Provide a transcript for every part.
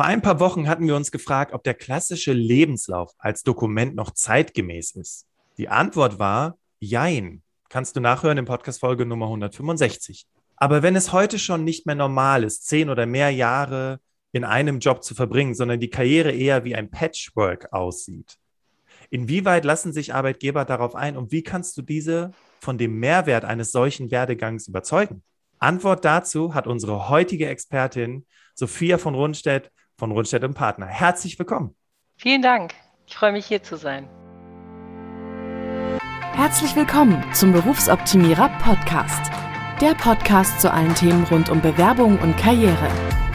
Vor ein paar Wochen hatten wir uns gefragt, ob der klassische Lebenslauf als Dokument noch zeitgemäß ist. Die Antwort war Jein. Kannst du nachhören in Podcast-Folge Nummer 165. Aber wenn es heute schon nicht mehr normal ist, zehn oder mehr Jahre in einem Job zu verbringen, sondern die Karriere eher wie ein Patchwork aussieht, inwieweit lassen sich Arbeitgeber darauf ein und wie kannst du diese von dem Mehrwert eines solchen Werdegangs überzeugen? Antwort dazu hat unsere heutige Expertin Sophia von Rundstedt von Rundstedt und Partner. Herzlich willkommen. Vielen Dank. Ich freue mich hier zu sein. Herzlich willkommen zum Berufsoptimierer Podcast. Der Podcast zu allen Themen rund um Bewerbung und Karriere.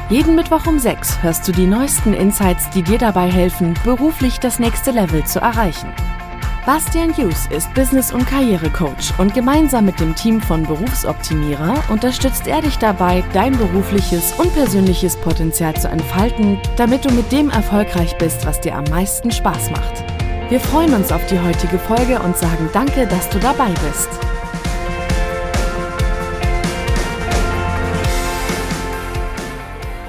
Jeden Mittwoch um 6 hörst du die neuesten Insights, die dir dabei helfen, beruflich das nächste Level zu erreichen. Bastian Hughes ist Business- und Karrierecoach und gemeinsam mit dem Team von Berufsoptimierer unterstützt er dich dabei, dein berufliches und persönliches Potenzial zu entfalten, damit du mit dem erfolgreich bist, was dir am meisten Spaß macht. Wir freuen uns auf die heutige Folge und sagen danke, dass du dabei bist.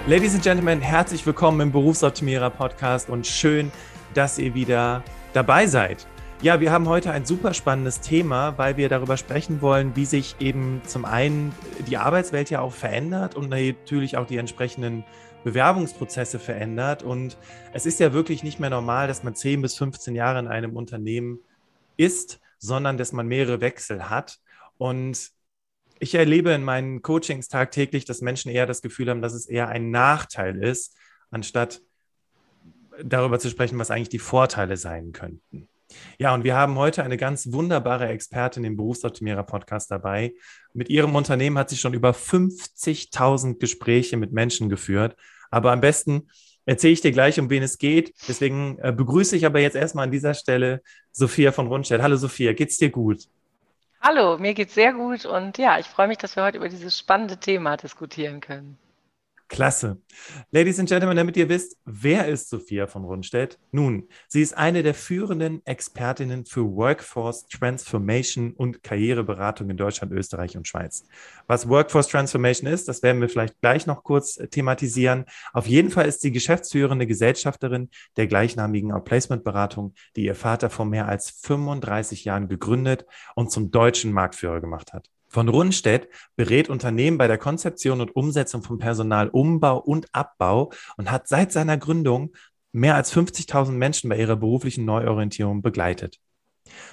Ladies and Gentlemen, herzlich willkommen im Berufsoptimierer Podcast und schön, dass ihr wieder dabei seid. Ja, wir haben heute ein super spannendes Thema, weil wir darüber sprechen wollen, wie sich eben zum einen die Arbeitswelt ja auch verändert und natürlich auch die entsprechenden Bewerbungsprozesse verändert. Und es ist ja wirklich nicht mehr normal, dass man 10 bis 15 Jahre in einem Unternehmen ist, sondern dass man mehrere Wechsel hat. Und ich erlebe in meinen Coachings tagtäglich, dass Menschen eher das Gefühl haben, dass es eher ein Nachteil ist, anstatt darüber zu sprechen, was eigentlich die Vorteile sein könnten. Ja, und wir haben heute eine ganz wunderbare Expertin im Berufsoptimierer Podcast dabei. Mit ihrem Unternehmen hat sie schon über 50.000 Gespräche mit Menschen geführt. Aber am besten erzähle ich dir gleich, um wen es geht. Deswegen äh, begrüße ich aber jetzt erstmal an dieser Stelle Sophia von Rundstedt. Hallo Sophia, geht's dir gut? Hallo, mir geht's sehr gut und ja, ich freue mich, dass wir heute über dieses spannende Thema diskutieren können. Klasse. Ladies and Gentlemen, damit ihr wisst, wer ist Sophia von Rundstedt? Nun, sie ist eine der führenden Expertinnen für Workforce Transformation und Karriereberatung in Deutschland, Österreich und Schweiz. Was Workforce Transformation ist, das werden wir vielleicht gleich noch kurz äh, thematisieren. Auf jeden Fall ist sie geschäftsführende Gesellschafterin der gleichnamigen Outplacement-Beratung, die ihr Vater vor mehr als 35 Jahren gegründet und zum deutschen Marktführer gemacht hat von Rundstedt berät Unternehmen bei der Konzeption und Umsetzung von Personalumbau und Abbau und hat seit seiner Gründung mehr als 50.000 Menschen bei ihrer beruflichen Neuorientierung begleitet.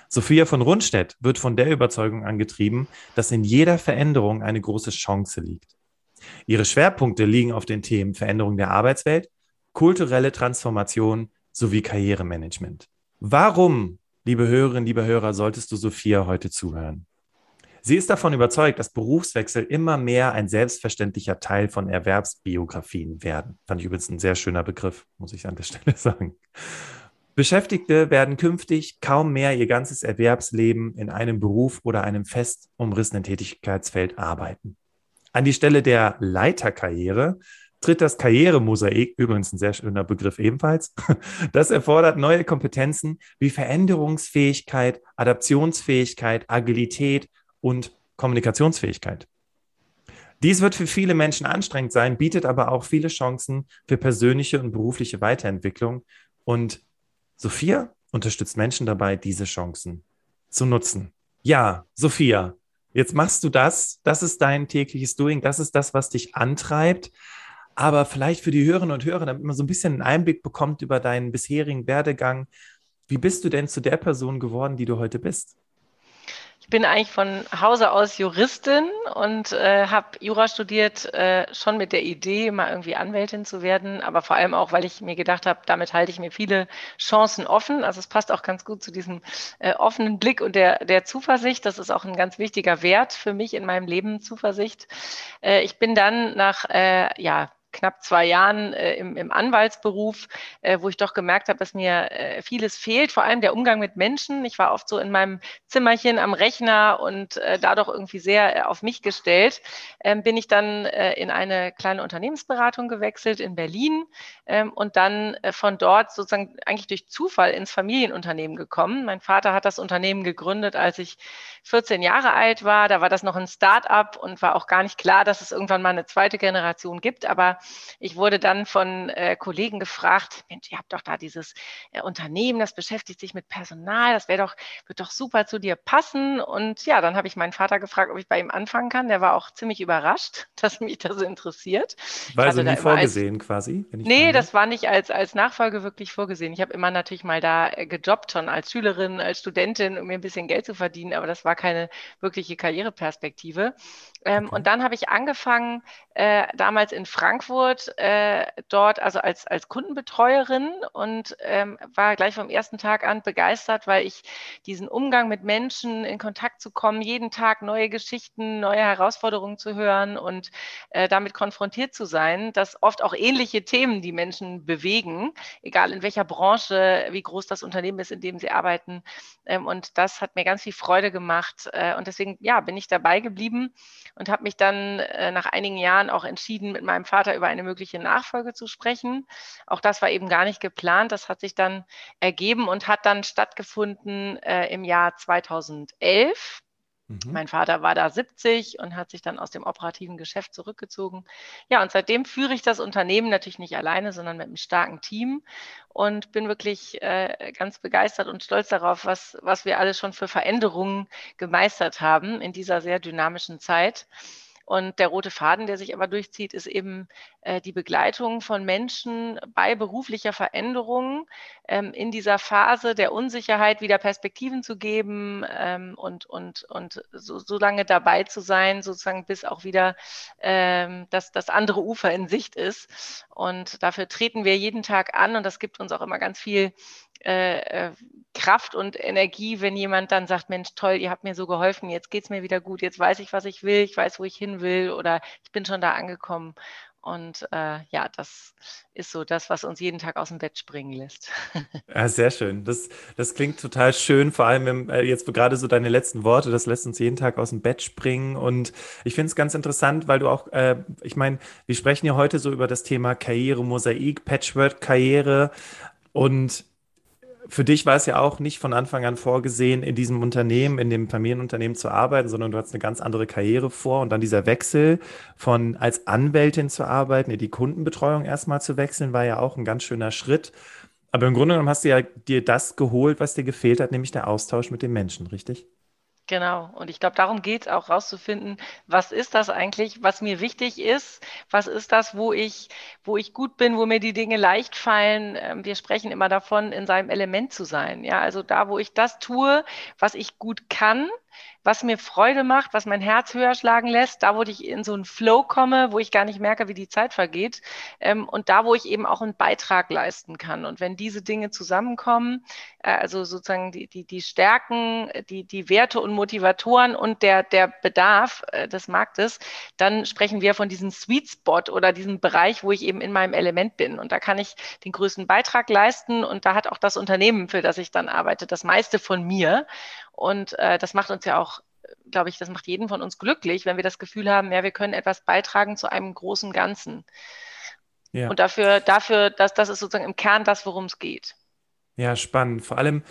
Sophia von Rundstedt wird von der Überzeugung angetrieben, dass in jeder Veränderung eine große Chance liegt. Ihre Schwerpunkte liegen auf den Themen Veränderung der Arbeitswelt, kulturelle Transformation sowie Karrieremanagement. Warum, liebe Hörerinnen, liebe Hörer, solltest du Sophia heute zuhören? Sie ist davon überzeugt, dass Berufswechsel immer mehr ein selbstverständlicher Teil von Erwerbsbiografien werden. Fand ich übrigens ein sehr schöner Begriff, muss ich an der Stelle sagen. Beschäftigte werden künftig kaum mehr ihr ganzes Erwerbsleben in einem Beruf oder einem fest umrissenen Tätigkeitsfeld arbeiten. An die Stelle der Leiterkarriere tritt das Karrieremosaik, übrigens ein sehr schöner Begriff ebenfalls. Das erfordert neue Kompetenzen wie Veränderungsfähigkeit, Adaptionsfähigkeit, Agilität, und Kommunikationsfähigkeit. Dies wird für viele Menschen anstrengend sein, bietet aber auch viele Chancen für persönliche und berufliche Weiterentwicklung. Und Sophia unterstützt Menschen dabei, diese Chancen zu nutzen. Ja, Sophia, jetzt machst du das. Das ist dein tägliches Doing. Das ist das, was dich antreibt. Aber vielleicht für die Hörerinnen und Hörer, damit man so ein bisschen einen Einblick bekommt über deinen bisherigen Werdegang. Wie bist du denn zu der Person geworden, die du heute bist? Bin eigentlich von Hause aus Juristin und äh, habe Jura studiert, äh, schon mit der Idee, mal irgendwie Anwältin zu werden, aber vor allem auch, weil ich mir gedacht habe, damit halte ich mir viele Chancen offen. Also es passt auch ganz gut zu diesem äh, offenen Blick und der, der Zuversicht. Das ist auch ein ganz wichtiger Wert für mich in meinem Leben, Zuversicht. Äh, ich bin dann nach, äh, ja, knapp zwei Jahren äh, im, im, Anwaltsberuf, äh, wo ich doch gemerkt habe, dass mir äh, vieles fehlt, vor allem der Umgang mit Menschen. Ich war oft so in meinem Zimmerchen am Rechner und äh, da doch irgendwie sehr äh, auf mich gestellt. Ähm, bin ich dann äh, in eine kleine Unternehmensberatung gewechselt in Berlin ähm, und dann von dort sozusagen eigentlich durch Zufall ins Familienunternehmen gekommen. Mein Vater hat das Unternehmen gegründet, als ich 14 Jahre alt war. Da war das noch ein Start-up und war auch gar nicht klar, dass es irgendwann mal eine zweite Generation gibt. Aber ich wurde dann von äh, Kollegen gefragt, Mensch, ihr habt doch da dieses äh, Unternehmen, das beschäftigt sich mit Personal, das wäre doch, wird doch super zu dir passen. Und ja, dann habe ich meinen Vater gefragt, ob ich bei ihm anfangen kann. Der war auch ziemlich überrascht, dass mich das interessiert. War also nie vorgesehen als, quasi? nee, das war nicht als, als Nachfolge wirklich vorgesehen. Ich habe immer natürlich mal da äh, gejobbt, schon als Schülerin, als Studentin, um mir ein bisschen Geld zu verdienen, aber das war keine wirkliche Karriereperspektive. Ähm, okay. Und dann habe ich angefangen, äh, damals in Frankfurt, äh, dort also als, als Kundenbetreuerin und ähm, war gleich vom ersten Tag an begeistert, weil ich diesen Umgang mit Menschen in Kontakt zu kommen, jeden Tag neue Geschichten, neue Herausforderungen zu hören und äh, damit konfrontiert zu sein, dass oft auch ähnliche Themen die Menschen bewegen, egal in welcher Branche, wie groß das Unternehmen ist, in dem sie arbeiten. Ähm, und das hat mir ganz viel Freude gemacht. Äh, und deswegen, ja, bin ich dabei geblieben und habe mich dann äh, nach einigen Jahren auch entschieden, mit meinem Vater über eine mögliche Nachfolge zu sprechen. Auch das war eben gar nicht geplant. Das hat sich dann ergeben und hat dann stattgefunden äh, im Jahr 2011. Mhm. Mein Vater war da 70 und hat sich dann aus dem operativen Geschäft zurückgezogen. Ja, und seitdem führe ich das Unternehmen natürlich nicht alleine, sondern mit einem starken Team und bin wirklich äh, ganz begeistert und stolz darauf, was, was wir alles schon für Veränderungen gemeistert haben in dieser sehr dynamischen Zeit. Und der rote Faden, der sich aber durchzieht, ist eben äh, die Begleitung von Menschen bei beruflicher Veränderung ähm, in dieser Phase der Unsicherheit wieder Perspektiven zu geben ähm, und, und, und so, so lange dabei zu sein, sozusagen bis auch wieder ähm, das, das andere Ufer in Sicht ist. Und dafür treten wir jeden Tag an und das gibt uns auch immer ganz viel äh, äh, Kraft und Energie, wenn jemand dann sagt, Mensch, toll, ihr habt mir so geholfen, jetzt geht es mir wieder gut, jetzt weiß ich, was ich will, ich weiß, wo ich hin will oder ich bin schon da angekommen. Und äh, ja, das ist so das, was uns jeden Tag aus dem Bett springen lässt. Ja, sehr schön. Das, das klingt total schön, vor allem wenn, äh, jetzt gerade so deine letzten Worte, das lässt uns jeden Tag aus dem Bett springen. Und ich finde es ganz interessant, weil du auch, äh, ich meine, wir sprechen ja heute so über das Thema Karriere, Mosaik, Patchwork-Karriere. Und für dich war es ja auch nicht von Anfang an vorgesehen, in diesem Unternehmen, in dem Familienunternehmen zu arbeiten, sondern du hattest eine ganz andere Karriere vor und dann dieser Wechsel von als Anwältin zu arbeiten, in die Kundenbetreuung erstmal zu wechseln, war ja auch ein ganz schöner Schritt. Aber im Grunde genommen hast du ja dir das geholt, was dir gefehlt hat, nämlich der Austausch mit den Menschen, richtig? Genau. Und ich glaube, darum geht es auch rauszufinden, was ist das eigentlich, was mir wichtig ist, was ist das, wo ich, wo ich gut bin, wo mir die Dinge leicht fallen. Ähm, wir sprechen immer davon, in seinem Element zu sein. Ja, also da, wo ich das tue, was ich gut kann, was mir Freude macht, was mein Herz höher schlagen lässt, da, wo ich in so einen Flow komme, wo ich gar nicht merke, wie die Zeit vergeht ähm, und da, wo ich eben auch einen Beitrag leisten kann. Und wenn diese Dinge zusammenkommen, äh, also sozusagen die, die, die Stärken, die, die Werte und Motivatoren und der, der Bedarf äh, des Marktes, dann sprechen wir von diesem Sweet Spot oder diesem Bereich, wo ich eben in meinem Element bin. Und da kann ich den größten Beitrag leisten und da hat auch das Unternehmen, für das ich dann arbeite, das meiste von mir. Und äh, das macht uns ja auch, glaube ich, das macht jeden von uns glücklich, wenn wir das Gefühl haben, ja, wir können etwas beitragen zu einem großen Ganzen. Ja. Und dafür, dafür, dass das ist sozusagen im Kern das, worum es geht. Ja, spannend. Vor allem,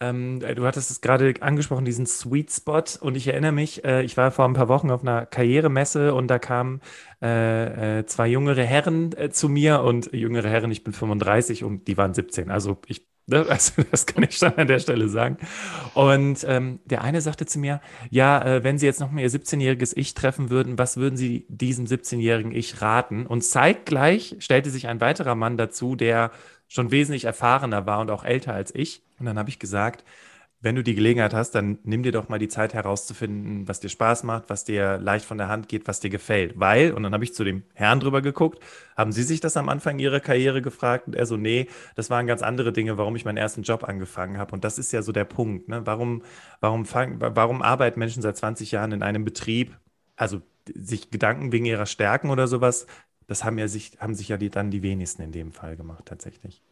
ähm, du hattest es gerade angesprochen, diesen Sweet Spot. Und ich erinnere mich, äh, ich war vor ein paar Wochen auf einer Karrieremesse und da kamen äh, äh, zwei jüngere Herren äh, zu mir und jüngere Herren, ich bin 35 und die waren 17. Also ich Ne? Also, das kann ich schon an der Stelle sagen. Und ähm, der eine sagte zu mir, ja, äh, wenn Sie jetzt noch mal Ihr 17-jähriges Ich treffen würden, was würden Sie diesem 17-jährigen Ich raten? Und zeitgleich stellte sich ein weiterer Mann dazu, der schon wesentlich erfahrener war und auch älter als ich. Und dann habe ich gesagt, wenn du die Gelegenheit hast, dann nimm dir doch mal die Zeit herauszufinden, was dir Spaß macht, was dir leicht von der Hand geht, was dir gefällt. Weil, und dann habe ich zu dem Herrn drüber geguckt, haben Sie sich das am Anfang Ihrer Karriere gefragt? Und er so, nee, das waren ganz andere Dinge, warum ich meinen ersten Job angefangen habe. Und das ist ja so der Punkt. Ne? Warum, warum, fang, warum arbeiten Menschen seit 20 Jahren in einem Betrieb, also sich Gedanken wegen ihrer Stärken oder sowas, das haben, ja sich, haben sich ja die, dann die wenigsten in dem Fall gemacht, tatsächlich.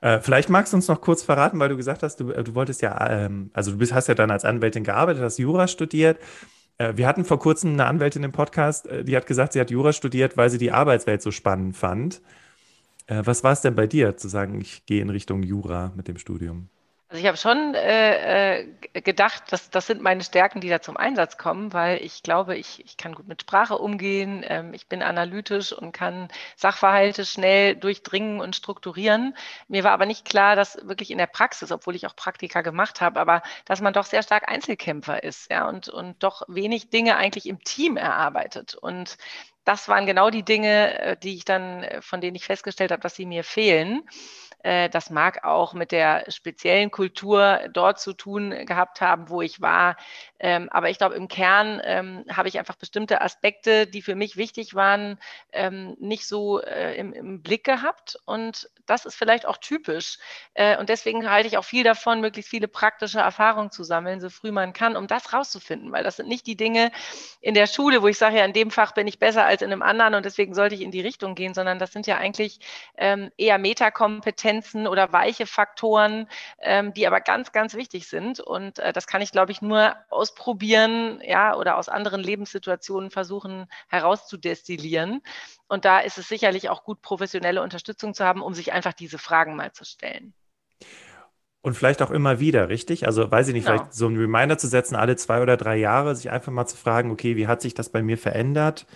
Äh, vielleicht magst du uns noch kurz verraten, weil du gesagt hast, du, äh, du wolltest ja, ähm, also du bist, hast ja dann als Anwältin gearbeitet, hast Jura studiert. Äh, wir hatten vor kurzem eine Anwältin im Podcast, äh, die hat gesagt, sie hat Jura studiert, weil sie die Arbeitswelt so spannend fand. Äh, was war es denn bei dir, zu sagen, ich gehe in Richtung Jura mit dem Studium? Also ich habe schon äh, äh, gedacht, dass das sind meine Stärken, die da zum Einsatz kommen, weil ich glaube, ich, ich kann gut mit Sprache umgehen, ähm, ich bin analytisch und kann Sachverhalte schnell durchdringen und strukturieren. Mir war aber nicht klar, dass wirklich in der Praxis, obwohl ich auch Praktika gemacht habe, aber dass man doch sehr stark Einzelkämpfer ist, ja, und, und doch wenig Dinge eigentlich im Team erarbeitet. Und das waren genau die Dinge, äh, die ich dann, äh, von denen ich festgestellt habe, dass sie mir fehlen. Äh, das mag auch mit der speziellen Kultur dort zu tun gehabt haben, wo ich war. Ähm, aber ich glaube, im Kern ähm, habe ich einfach bestimmte Aspekte, die für mich wichtig waren, ähm, nicht so äh, im, im, Blick gehabt. Und das ist vielleicht auch typisch. Äh, und deswegen halte ich auch viel davon, möglichst viele praktische Erfahrungen zu sammeln, so früh man kann, um das rauszufinden. Weil das sind nicht die Dinge in der Schule, wo ich sage, ja, in dem Fach bin ich besser als in einem anderen und deswegen sollte ich in die Richtung gehen, sondern das sind ja eigentlich eher Metakompetenzen Kompetenzen oder weiche Faktoren, ähm, die aber ganz, ganz wichtig sind. Und äh, das kann ich, glaube ich, nur ausprobieren, ja, oder aus anderen Lebenssituationen versuchen herauszudestillieren. Und da ist es sicherlich auch gut, professionelle Unterstützung zu haben, um sich einfach diese Fragen mal zu stellen. Und vielleicht auch immer wieder, richtig? Also weiß ich nicht, genau. vielleicht so einen Reminder zu setzen, alle zwei oder drei Jahre, sich einfach mal zu fragen, okay, wie hat sich das bei mir verändert?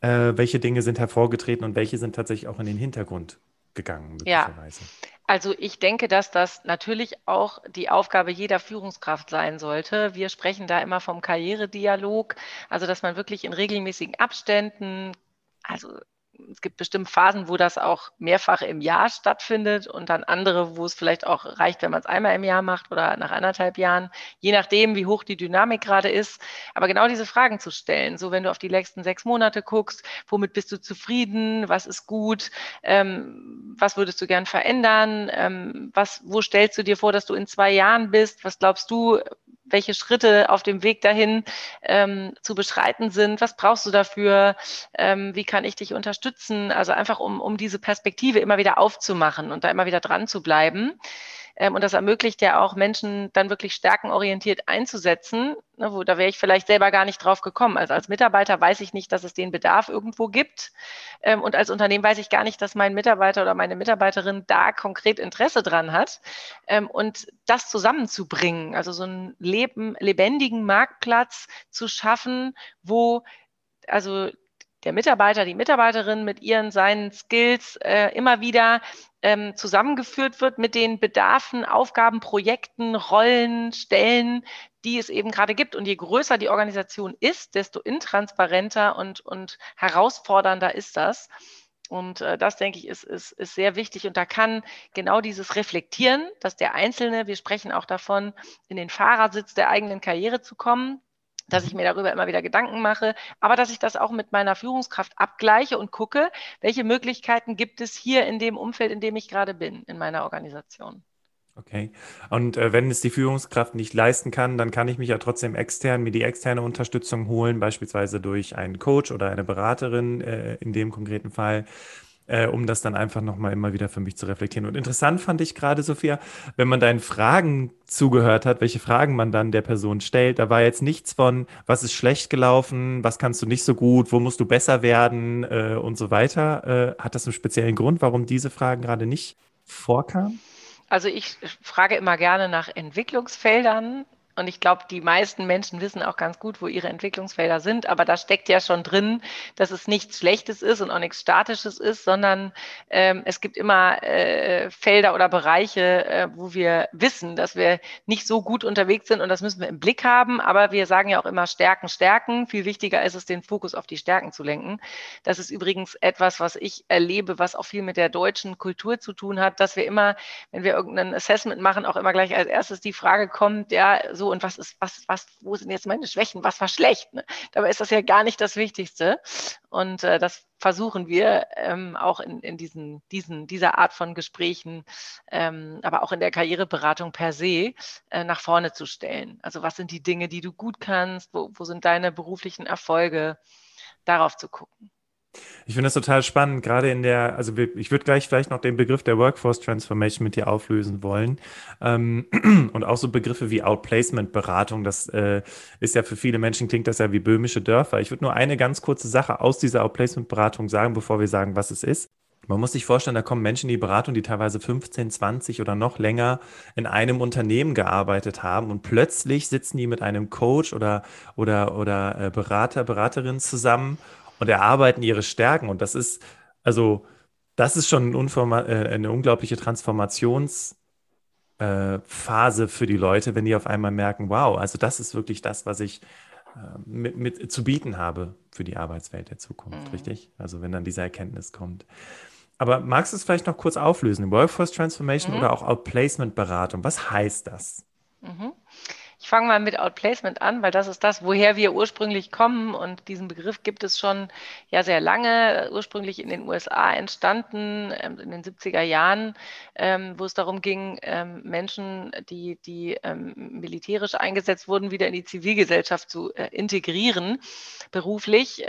Äh, welche Dinge sind hervorgetreten und welche sind tatsächlich auch in den Hintergrund gegangen, möglicherweise. Ja. Also ich denke, dass das natürlich auch die Aufgabe jeder Führungskraft sein sollte. Wir sprechen da immer vom Karrieredialog, also dass man wirklich in regelmäßigen Abständen, also es gibt bestimmt Phasen, wo das auch mehrfach im Jahr stattfindet und dann andere, wo es vielleicht auch reicht, wenn man es einmal im Jahr macht oder nach anderthalb Jahren, je nachdem, wie hoch die Dynamik gerade ist. Aber genau diese Fragen zu stellen, so wenn du auf die letzten sechs Monate guckst, womit bist du zufrieden, was ist gut, ähm, was würdest du gern verändern, ähm, was, wo stellst du dir vor, dass du in zwei Jahren bist, was glaubst du, welche Schritte auf dem Weg dahin ähm, zu beschreiten sind. Was brauchst du dafür? Ähm, wie kann ich dich unterstützen? Also einfach, um, um diese Perspektive immer wieder aufzumachen und da immer wieder dran zu bleiben. Ähm, und das ermöglicht ja auch Menschen dann wirklich stärkenorientiert einzusetzen, ne, wo da wäre ich vielleicht selber gar nicht drauf gekommen. Also als Mitarbeiter weiß ich nicht, dass es den Bedarf irgendwo gibt. Ähm, und als Unternehmen weiß ich gar nicht, dass mein Mitarbeiter oder meine Mitarbeiterin da konkret Interesse dran hat. Ähm, und das zusammenzubringen, also so einen leben, lebendigen Marktplatz zu schaffen, wo also der Mitarbeiter, die Mitarbeiterin mit ihren, seinen Skills äh, immer wieder ähm, zusammengeführt wird mit den Bedarfen, Aufgaben, Projekten, Rollen, Stellen, die es eben gerade gibt. Und je größer die Organisation ist, desto intransparenter und, und herausfordernder ist das. Und äh, das, denke ich, ist, ist, ist sehr wichtig. Und da kann genau dieses Reflektieren, dass der Einzelne, wir sprechen auch davon, in den Fahrersitz der eigenen Karriere zu kommen, dass ich mhm. mir darüber immer wieder Gedanken mache, aber dass ich das auch mit meiner Führungskraft abgleiche und gucke, welche Möglichkeiten gibt es hier in dem Umfeld, in dem ich gerade bin, in meiner Organisation. Okay. Und äh, wenn es die Führungskraft nicht leisten kann, dann kann ich mich ja trotzdem extern, mir die externe Unterstützung holen, beispielsweise durch einen Coach oder eine Beraterin äh, in dem konkreten Fall äh, um das dann einfach nochmal immer wieder für mich zu reflektieren. Und interessant fand ich gerade, Sophia, wenn man deinen Fragen zugehört hat, welche Fragen man dann der Person stellt, da war jetzt nichts von, was ist schlecht gelaufen, was kannst du nicht so gut, wo musst du besser werden äh, und so weiter. Äh, hat das einen speziellen Grund, warum diese Fragen gerade nicht vorkamen? Also ich frage immer gerne nach Entwicklungsfeldern und ich glaube, die meisten Menschen wissen auch ganz gut, wo ihre Entwicklungsfelder sind. Aber da steckt ja schon drin, dass es nichts Schlechtes ist und auch nichts Statisches ist, sondern ähm, es gibt immer äh, Felder oder Bereiche, äh, wo wir wissen, dass wir nicht so gut unterwegs sind und das müssen wir im Blick haben. Aber wir sagen ja auch immer Stärken, Stärken. Viel wichtiger ist es, den Fokus auf die Stärken zu lenken. Das ist übrigens etwas, was ich erlebe, was auch viel mit der deutschen Kultur zu tun hat, dass wir immer, wenn wir irgendein Assessment machen, auch immer gleich als erstes die Frage kommt, ja, so und was ist, was, was, wo sind jetzt meine Schwächen, was war schlecht? Ne? Dabei ist das ja gar nicht das Wichtigste. Und äh, das versuchen wir ähm, auch in, in diesen, diesen, dieser Art von Gesprächen, ähm, aber auch in der Karriereberatung per se äh, nach vorne zu stellen. Also was sind die Dinge, die du gut kannst? Wo, wo sind deine beruflichen Erfolge? Darauf zu gucken. Ich finde das total spannend, gerade in der, also ich würde gleich vielleicht noch den Begriff der Workforce Transformation mit dir auflösen wollen. Ähm, und auch so Begriffe wie Outplacement-Beratung, das äh, ist ja für viele Menschen, klingt das ja wie böhmische Dörfer. Ich würde nur eine ganz kurze Sache aus dieser Outplacement-Beratung sagen, bevor wir sagen, was es ist. Man muss sich vorstellen, da kommen Menschen in die Beratung, die teilweise 15, 20 oder noch länger in einem Unternehmen gearbeitet haben und plötzlich sitzen die mit einem Coach oder, oder, oder äh, Berater, Beraterin zusammen und erarbeiten ihre Stärken. Und das ist, also, das ist schon ein äh, eine unglaubliche Transformationsphase äh, für die Leute, wenn die auf einmal merken, wow, also das ist wirklich das, was ich äh, mit, mit zu bieten habe für die Arbeitswelt der Zukunft, mhm. richtig? Also wenn dann diese Erkenntnis kommt. Aber magst du es vielleicht noch kurz auflösen? Workforce Transformation mhm. oder auch Outplacement-Beratung, was heißt das? Mhm. Ich fange mal mit Outplacement an, weil das ist das, woher wir ursprünglich kommen. Und diesen Begriff gibt es schon ja sehr lange, ursprünglich in den USA entstanden, ähm, in den 70er Jahren, ähm, wo es darum ging, ähm, Menschen, die, die militärisch eingesetzt wurden, wieder in die Zivilgesellschaft zu äh, integrieren, beruflich.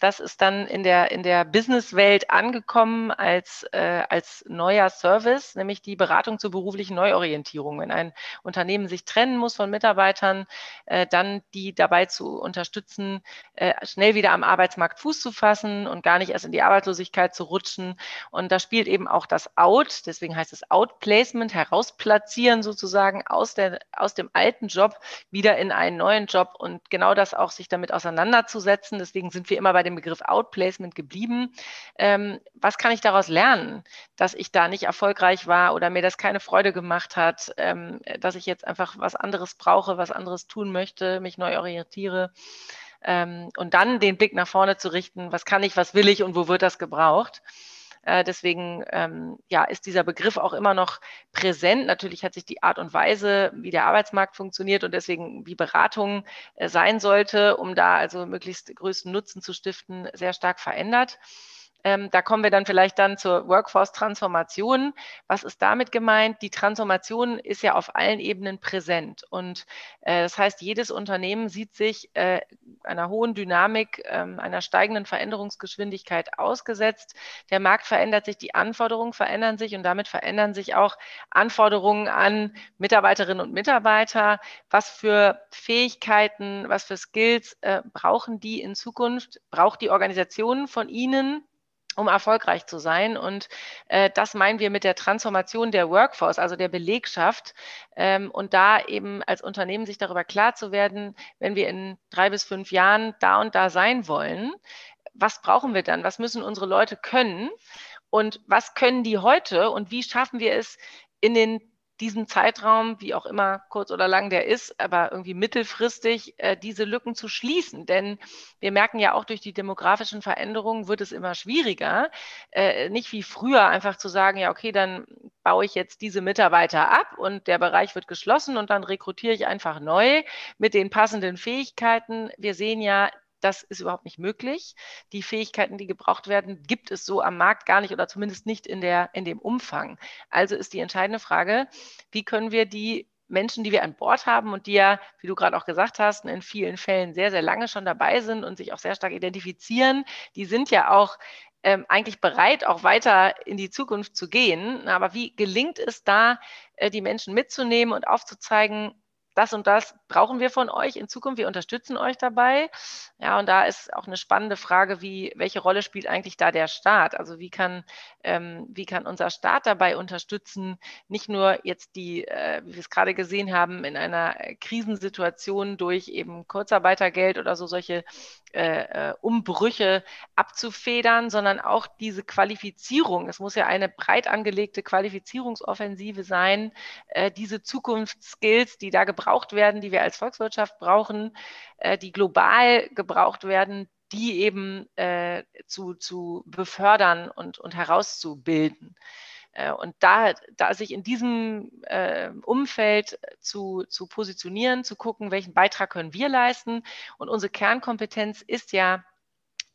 Das ist dann in der, in der Businesswelt angekommen als, äh, als neuer Service, nämlich die Beratung zur beruflichen Neuorientierung. Wenn ein Unternehmen sich trennen muss von Mitarbeitern, Mitarbeitern, äh, dann die dabei zu unterstützen, äh, schnell wieder am Arbeitsmarkt Fuß zu fassen und gar nicht erst in die Arbeitslosigkeit zu rutschen. Und da spielt eben auch das Out, deswegen heißt es Outplacement, herausplatzieren sozusagen aus, der, aus dem alten Job wieder in einen neuen Job und genau das auch sich damit auseinanderzusetzen. Deswegen sind wir immer bei dem Begriff Outplacement geblieben. Ähm, was kann ich daraus lernen, dass ich da nicht erfolgreich war oder mir das keine Freude gemacht hat, ähm, dass ich jetzt einfach was anderes brauche? Brauche, was anderes tun möchte, mich neu orientiere. Ähm, und dann den Blick nach vorne zu richten, was kann ich, was will ich und wo wird das gebraucht. Äh, deswegen ähm, ja, ist dieser Begriff auch immer noch präsent. Natürlich hat sich die Art und Weise, wie der Arbeitsmarkt funktioniert und deswegen wie Beratung äh, sein sollte, um da also möglichst größten Nutzen zu stiften, sehr stark verändert. Ähm, da kommen wir dann vielleicht dann zur Workforce-Transformation. Was ist damit gemeint? Die Transformation ist ja auf allen Ebenen präsent. Und äh, das heißt, jedes Unternehmen sieht sich äh, einer hohen Dynamik, äh, einer steigenden Veränderungsgeschwindigkeit ausgesetzt. Der Markt verändert sich, die Anforderungen verändern sich und damit verändern sich auch Anforderungen an Mitarbeiterinnen und Mitarbeiter. Was für Fähigkeiten, was für Skills äh, brauchen die in Zukunft? Braucht die Organisation von ihnen? Um erfolgreich zu sein. Und äh, das meinen wir mit der Transformation der Workforce, also der Belegschaft. Ähm, und da eben als Unternehmen sich darüber klar zu werden, wenn wir in drei bis fünf Jahren da und da sein wollen, was brauchen wir dann? Was müssen unsere Leute können? Und was können die heute? Und wie schaffen wir es in den diesen Zeitraum, wie auch immer kurz oder lang der ist, aber irgendwie mittelfristig äh, diese Lücken zu schließen. Denn wir merken ja auch durch die demografischen Veränderungen wird es immer schwieriger, äh, nicht wie früher einfach zu sagen, ja, okay, dann baue ich jetzt diese Mitarbeiter ab und der Bereich wird geschlossen und dann rekrutiere ich einfach neu mit den passenden Fähigkeiten. Wir sehen ja, das ist überhaupt nicht möglich. Die Fähigkeiten, die gebraucht werden, gibt es so am Markt gar nicht oder zumindest nicht in, der, in dem Umfang. Also ist die entscheidende Frage, wie können wir die Menschen, die wir an Bord haben und die ja, wie du gerade auch gesagt hast, in vielen Fällen sehr, sehr lange schon dabei sind und sich auch sehr stark identifizieren, die sind ja auch ähm, eigentlich bereit, auch weiter in die Zukunft zu gehen. Aber wie gelingt es da, äh, die Menschen mitzunehmen und aufzuzeigen, das und das brauchen wir von euch in Zukunft. Wir unterstützen euch dabei. Ja, und da ist auch eine spannende Frage, wie, welche Rolle spielt eigentlich da der Staat? Also wie kann, ähm, wie kann unser Staat dabei unterstützen, nicht nur jetzt die, äh, wie wir es gerade gesehen haben, in einer Krisensituation durch eben Kurzarbeitergeld oder so solche äh, äh Umbrüche abzufedern, sondern auch diese Qualifizierung. Es muss ja eine breit angelegte Qualifizierungsoffensive sein, äh, diese Zukunftsskills, die da gebraucht gebraucht werden, die wir als Volkswirtschaft brauchen, äh, die global gebraucht werden, die eben äh, zu, zu befördern und, und herauszubilden. Äh, und da, da sich in diesem äh, Umfeld zu, zu positionieren, zu gucken, welchen Beitrag können wir leisten. Und unsere Kernkompetenz ist ja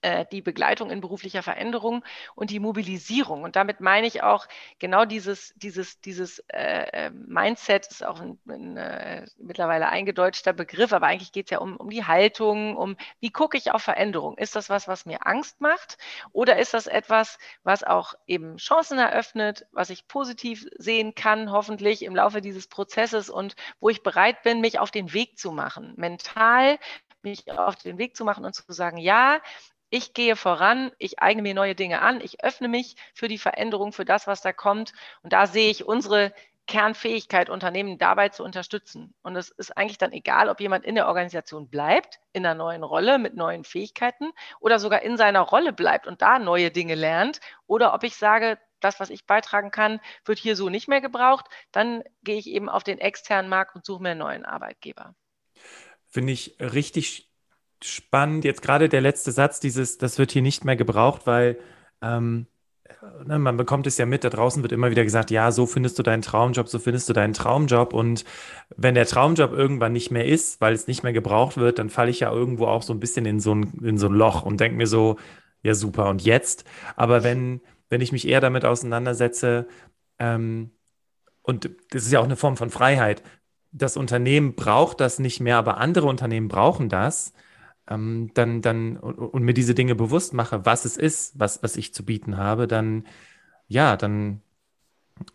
äh, die Begleitung in beruflicher Veränderung und die Mobilisierung. Und damit meine ich auch genau dieses, dieses, dieses äh, Mindset, ist auch ein, ein äh, mittlerweile eingedeutschter Begriff, aber eigentlich geht es ja um, um die Haltung, um wie gucke ich auf Veränderung. Ist das was, was mir Angst macht oder ist das etwas, was auch eben Chancen eröffnet, was ich positiv sehen kann, hoffentlich im Laufe dieses Prozesses und wo ich bereit bin, mich auf den Weg zu machen, mental mich auf den Weg zu machen und zu sagen, ja, ich gehe voran, ich eigne mir neue Dinge an, ich öffne mich für die Veränderung, für das, was da kommt. Und da sehe ich unsere Kernfähigkeit, Unternehmen dabei zu unterstützen. Und es ist eigentlich dann egal, ob jemand in der Organisation bleibt, in einer neuen Rolle mit neuen Fähigkeiten oder sogar in seiner Rolle bleibt und da neue Dinge lernt oder ob ich sage, das, was ich beitragen kann, wird hier so nicht mehr gebraucht, dann gehe ich eben auf den externen Markt und suche mir einen neuen Arbeitgeber. Finde ich richtig spannend. Jetzt gerade der letzte Satz, dieses, das wird hier nicht mehr gebraucht, weil ähm, ne, man bekommt es ja mit, da draußen wird immer wieder gesagt, ja, so findest du deinen Traumjob, so findest du deinen Traumjob. Und wenn der Traumjob irgendwann nicht mehr ist, weil es nicht mehr gebraucht wird, dann falle ich ja irgendwo auch so ein bisschen in so ein, in so ein Loch und denke mir so, ja, super, und jetzt? Aber wenn, wenn ich mich eher damit auseinandersetze, ähm, und das ist ja auch eine Form von Freiheit, das Unternehmen braucht das nicht mehr, aber andere Unternehmen brauchen das, ähm, dann, dann und, und, mir diese Dinge bewusst mache, was es ist, was, was ich zu bieten habe, dann ja, dann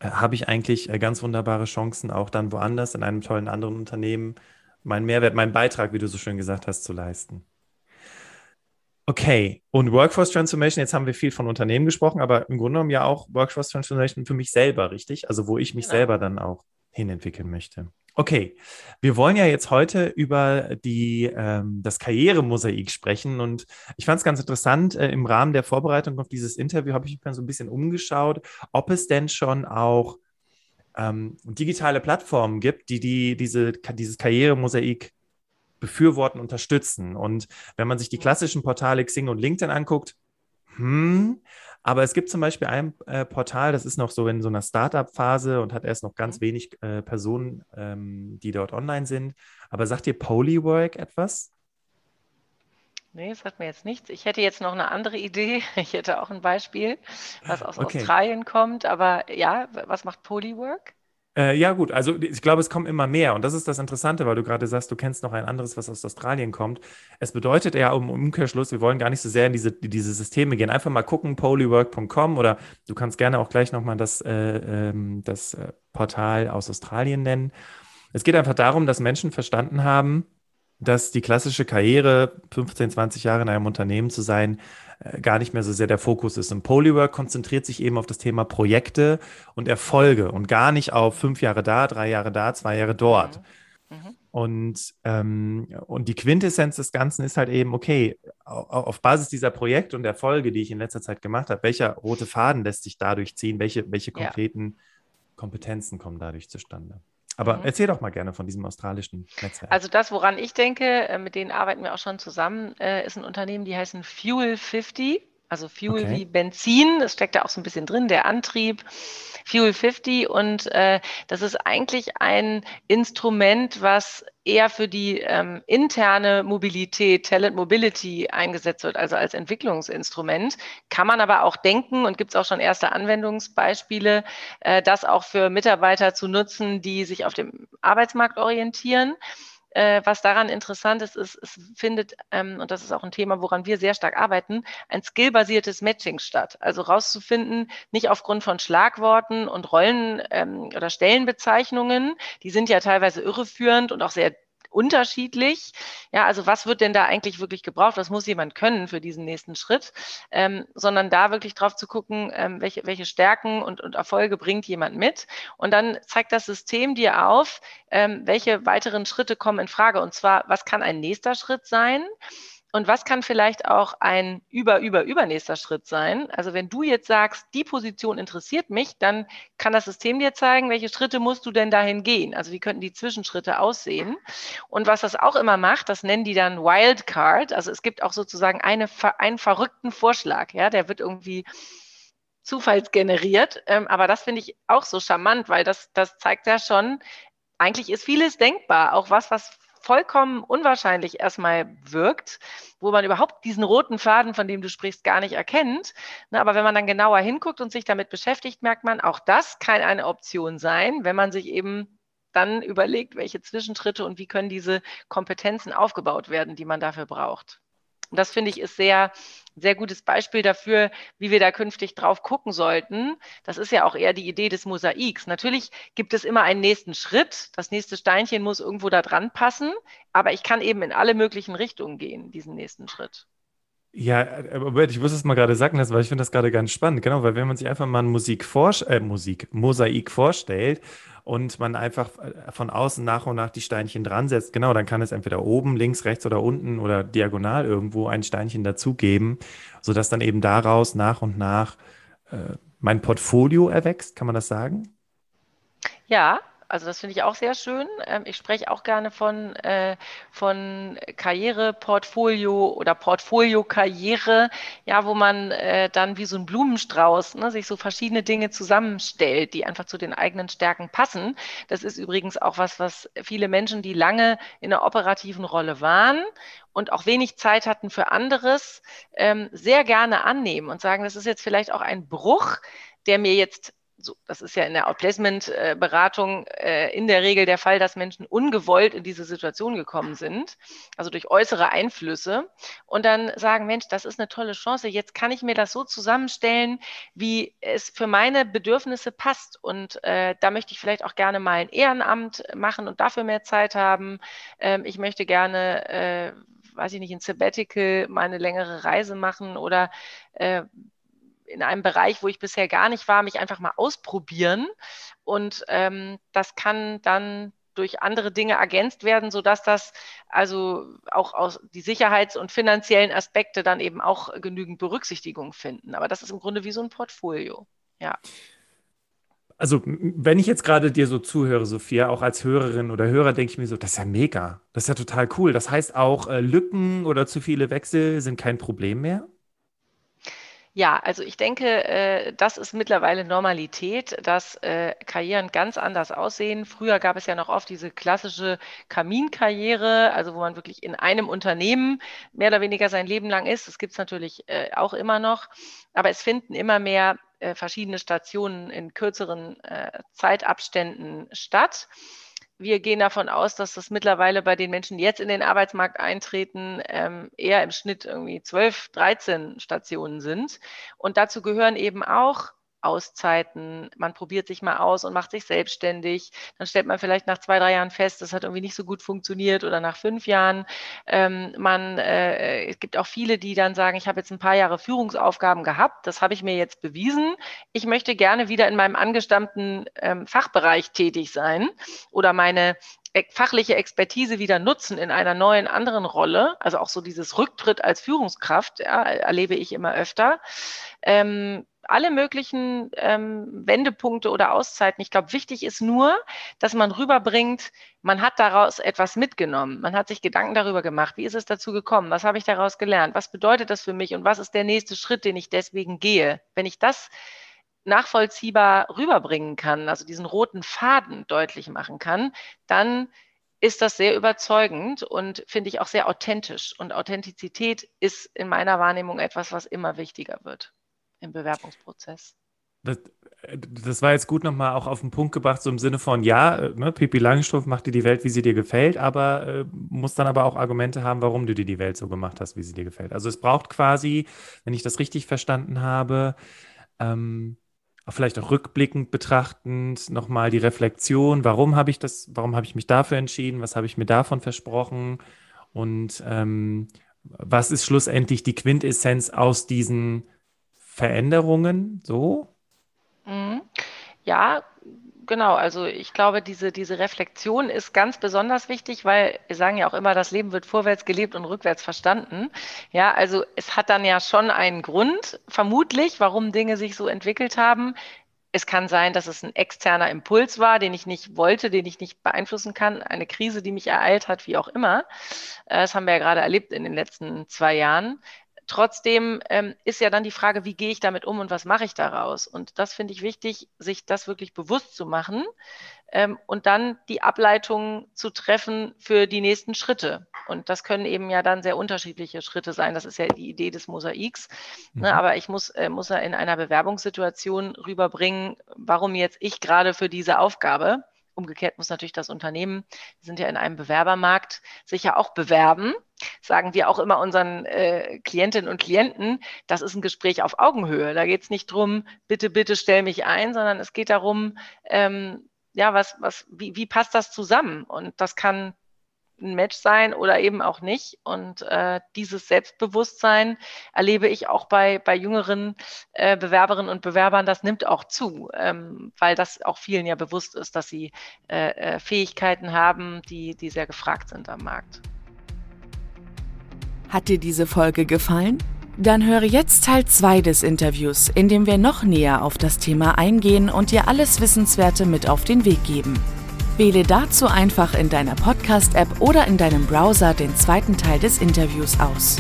äh, habe ich eigentlich äh, ganz wunderbare Chancen, auch dann woanders in einem tollen anderen Unternehmen meinen Mehrwert, meinen Beitrag, wie du so schön gesagt hast, zu leisten. Okay, und Workforce Transformation, jetzt haben wir viel von Unternehmen gesprochen, aber im Grunde genommen ja auch Workforce Transformation für mich selber, richtig? Also wo ich mich genau. selber dann auch hinentwickeln möchte. Okay, wir wollen ja jetzt heute über die, ähm, das Karrieremosaik sprechen und ich fand es ganz interessant, äh, im Rahmen der Vorbereitung auf dieses Interview habe ich mich mal so ein bisschen umgeschaut, ob es denn schon auch ähm, digitale Plattformen gibt, die, die diese, dieses Karrieremosaik befürworten, unterstützen. Und wenn man sich die klassischen Portale Xing und LinkedIn anguckt, hm, aber es gibt zum Beispiel ein äh, Portal, das ist noch so in so einer Startup-Phase und hat erst noch ganz mhm. wenig äh, Personen, ähm, die dort online sind. Aber sagt dir Polywork etwas? Nee, das sagt mir jetzt nichts. Ich hätte jetzt noch eine andere Idee. Ich hätte auch ein Beispiel, was aus okay. Australien kommt. Aber ja, was macht Polywork? Äh, ja, gut, also ich glaube, es kommen immer mehr. Und das ist das Interessante, weil du gerade sagst, du kennst noch ein anderes, was aus Australien kommt. Es bedeutet ja im Umkehrschluss, wir wollen gar nicht so sehr in diese, in diese Systeme gehen. Einfach mal gucken, polywork.com oder du kannst gerne auch gleich nochmal das, äh, ähm, das äh, Portal aus Australien nennen. Es geht einfach darum, dass Menschen verstanden haben, dass die klassische Karriere, 15, 20 Jahre in einem Unternehmen zu sein, äh, gar nicht mehr so sehr der Fokus ist. Und Polywork konzentriert sich eben auf das Thema Projekte und Erfolge und gar nicht auf fünf Jahre da, drei Jahre da, zwei Jahre dort. Mhm. Mhm. Und, ähm, und die Quintessenz des Ganzen ist halt eben, okay, auf Basis dieser Projekte und Erfolge, die ich in letzter Zeit gemacht habe, welcher rote Faden lässt sich dadurch ziehen? Welche, welche konkreten ja. Kompetenzen kommen dadurch zustande? Aber mhm. erzähl doch mal gerne von diesem australischen Netzwerk. Also das, woran ich denke, äh, mit denen arbeiten wir auch schon zusammen, äh, ist ein Unternehmen, die heißen Fuel 50. Also Fuel okay. wie Benzin, das steckt da auch so ein bisschen drin, der Antrieb, Fuel 50. Und äh, das ist eigentlich ein Instrument, was eher für die ähm, interne Mobilität, Talent Mobility eingesetzt wird, also als Entwicklungsinstrument. Kann man aber auch denken und gibt es auch schon erste Anwendungsbeispiele, äh, das auch für Mitarbeiter zu nutzen, die sich auf dem Arbeitsmarkt orientieren. Äh, was daran interessant ist, ist, es findet, ähm, und das ist auch ein Thema, woran wir sehr stark arbeiten, ein skillbasiertes Matching statt. Also rauszufinden, nicht aufgrund von Schlagworten und Rollen ähm, oder Stellenbezeichnungen, die sind ja teilweise irreführend und auch sehr unterschiedlich. Ja, also was wird denn da eigentlich wirklich gebraucht? Was muss jemand können für diesen nächsten Schritt? Ähm, sondern da wirklich drauf zu gucken, ähm, welche, welche Stärken und, und Erfolge bringt jemand mit. Und dann zeigt das System dir auf, ähm, welche weiteren Schritte kommen in Frage. Und zwar, was kann ein nächster Schritt sein? Und was kann vielleicht auch ein über, über, übernächster Schritt sein? Also wenn du jetzt sagst, die Position interessiert mich, dann kann das System dir zeigen, welche Schritte musst du denn dahin gehen? Also wie könnten die Zwischenschritte aussehen? Und was das auch immer macht, das nennen die dann Wildcard. Also es gibt auch sozusagen eine, einen verrückten Vorschlag, ja, der wird irgendwie zufallsgeneriert. Ähm, aber das finde ich auch so charmant, weil das, das zeigt ja schon, eigentlich ist vieles denkbar, auch was, was vollkommen unwahrscheinlich erstmal wirkt, wo man überhaupt diesen roten Faden, von dem du sprichst, gar nicht erkennt. Na, aber wenn man dann genauer hinguckt und sich damit beschäftigt, merkt man, auch das kann eine Option sein, wenn man sich eben dann überlegt, welche Zwischenschritte und wie können diese Kompetenzen aufgebaut werden, die man dafür braucht. Und das finde ich ist sehr, sehr gutes Beispiel dafür, wie wir da künftig drauf gucken sollten. Das ist ja auch eher die Idee des Mosaiks. Natürlich gibt es immer einen nächsten Schritt. Das nächste Steinchen muss irgendwo da dran passen. Aber ich kann eben in alle möglichen Richtungen gehen, diesen nächsten Schritt. Ja, aber ich muss es mal gerade sagen lassen, weil ich finde das gerade ganz spannend. Genau, weil wenn man sich einfach mal Musik, äh, Musik, Mosaik vorstellt und man einfach äh, von außen nach und nach die Steinchen dran setzt, genau, dann kann es entweder oben, links, rechts oder unten oder diagonal irgendwo ein Steinchen dazugeben, sodass dann eben daraus nach und nach äh, mein Portfolio erwächst. Kann man das sagen? Ja, also das finde ich auch sehr schön. Ähm, ich spreche auch gerne von, äh, von Karriereportfolio oder Portfolio-Karriere, ja, wo man äh, dann wie so ein Blumenstrauß ne, sich so verschiedene Dinge zusammenstellt, die einfach zu den eigenen Stärken passen. Das ist übrigens auch was, was viele Menschen, die lange in einer operativen Rolle waren und auch wenig Zeit hatten für anderes, ähm, sehr gerne annehmen und sagen, das ist jetzt vielleicht auch ein Bruch, der mir jetzt so, das ist ja in der Outplacement-Beratung äh, in der Regel der Fall, dass Menschen ungewollt in diese Situation gekommen sind, also durch äußere Einflüsse und dann sagen, Mensch, das ist eine tolle Chance, jetzt kann ich mir das so zusammenstellen, wie es für meine Bedürfnisse passt und äh, da möchte ich vielleicht auch gerne mal ein Ehrenamt machen und dafür mehr Zeit haben. Ähm, ich möchte gerne, äh, weiß ich nicht, ein Sabbatical, mal eine längere Reise machen oder äh, in einem Bereich, wo ich bisher gar nicht war, mich einfach mal ausprobieren. Und ähm, das kann dann durch andere Dinge ergänzt werden, sodass das also auch aus die Sicherheits- und finanziellen Aspekte dann eben auch genügend Berücksichtigung finden. Aber das ist im Grunde wie so ein Portfolio. Ja. Also, wenn ich jetzt gerade dir so zuhöre, Sophia, auch als Hörerin oder Hörer, denke ich mir so, das ist ja mega. Das ist ja total cool. Das heißt auch, äh, Lücken oder zu viele Wechsel sind kein Problem mehr? Ja, also ich denke, äh, das ist mittlerweile Normalität, dass äh, Karrieren ganz anders aussehen. Früher gab es ja noch oft diese klassische Kaminkarriere, also wo man wirklich in einem Unternehmen mehr oder weniger sein Leben lang ist. Das gibt es natürlich äh, auch immer noch, aber es finden immer mehr verschiedene Stationen in kürzeren Zeitabständen statt. Wir gehen davon aus, dass das mittlerweile bei den Menschen, die jetzt in den Arbeitsmarkt eintreten, ähm, eher im Schnitt irgendwie 12, 13 Stationen sind. Und dazu gehören eben auch Auszeiten, man probiert sich mal aus und macht sich selbstständig. Dann stellt man vielleicht nach zwei, drei Jahren fest, das hat irgendwie nicht so gut funktioniert oder nach fünf Jahren. Ähm, man, äh, es gibt auch viele, die dann sagen, ich habe jetzt ein paar Jahre Führungsaufgaben gehabt, das habe ich mir jetzt bewiesen. Ich möchte gerne wieder in meinem angestammten ähm, Fachbereich tätig sein oder meine e-, fachliche Expertise wieder nutzen in einer neuen anderen Rolle, also auch so dieses Rücktritt als Führungskraft, ja, erlebe ich immer öfter. Ähm, alle möglichen ähm, Wendepunkte oder Auszeiten. Ich glaube, wichtig ist nur, dass man rüberbringt, man hat daraus etwas mitgenommen. Man hat sich Gedanken darüber gemacht. Wie ist es dazu gekommen? Was habe ich daraus gelernt? Was bedeutet das für mich? Und was ist der nächste Schritt, den ich deswegen gehe? Wenn ich das nachvollziehbar rüberbringen kann, also diesen roten Faden deutlich machen kann, dann ist das sehr überzeugend und finde ich auch sehr authentisch. Und Authentizität ist in meiner Wahrnehmung etwas, was immer wichtiger wird im Bewerbungsprozess. Das, das, war jetzt gut nochmal auch auf den Punkt gebracht, so im Sinne von, ja, äh, ne, Pippi Langstrumpf macht dir die Welt, wie sie dir gefällt, aber äh, muss dann aber auch Argumente haben, warum du dir die Welt so gemacht hast, wie sie dir gefällt. Also es braucht quasi, wenn ich das richtig verstanden habe, ähm, auch vielleicht auch rückblickend betrachtend nochmal die Reflexion, warum habe ich das, warum habe ich mich dafür entschieden, was habe ich mir davon versprochen und ähm, was ist schlussendlich die Quintessenz aus diesen Veränderungen so? Mhm. Ja, genau. Also ich glaube, diese, diese Reflexion ist ganz besonders wichtig, weil wir sagen ja auch immer, das Leben wird vorwärts gelebt und rückwärts verstanden. Ja, also es hat dann ja schon einen Grund, vermutlich, warum Dinge sich so entwickelt haben. Es kann sein, dass es ein externer Impuls war, den ich nicht wollte, den ich nicht beeinflussen kann, eine Krise, die mich ereilt hat, wie auch immer. Äh, das haben wir ja gerade erlebt in den letzten zwei Jahren. Trotzdem ähm, ist ja dann die Frage, wie gehe ich damit um und was mache ich daraus? Und das finde ich wichtig, sich das wirklich bewusst zu machen ähm, und dann die Ableitung zu treffen für die nächsten Schritte. Und das können eben ja dann sehr unterschiedliche Schritte sein. Das ist ja die Idee des Mosaiks. Ne? Mhm. Ne, aber ich muss, äh, muss ja in einer Bewerbungssituation rüberbringen, warum jetzt ich gerade für diese Aufgabe Umgekehrt muss natürlich das Unternehmen, wir sind ja in einem Bewerbermarkt, sich ja auch bewerben. Sagen wir auch immer unseren äh, Klientinnen und Klienten, das ist ein Gespräch auf Augenhöhe. Da geht es nicht drum, bitte, bitte stell mich ein, sondern es geht darum, ähm, ja, was, was, wie, wie passt das zusammen? Und das kann ein Match sein oder eben auch nicht. Und äh, dieses Selbstbewusstsein erlebe ich auch bei, bei jüngeren äh, Bewerberinnen und Bewerbern, das nimmt auch zu, ähm, weil das auch vielen ja bewusst ist, dass sie äh, äh Fähigkeiten haben, die, die sehr gefragt sind am Markt. Hat dir diese Folge gefallen? Dann höre jetzt Teil 2 des Interviews, in dem wir noch näher auf das Thema eingehen und dir alles Wissenswerte mit auf den Weg geben. Wähle dazu einfach in deiner Podcast-App oder in deinem Browser den zweiten Teil des Interviews aus.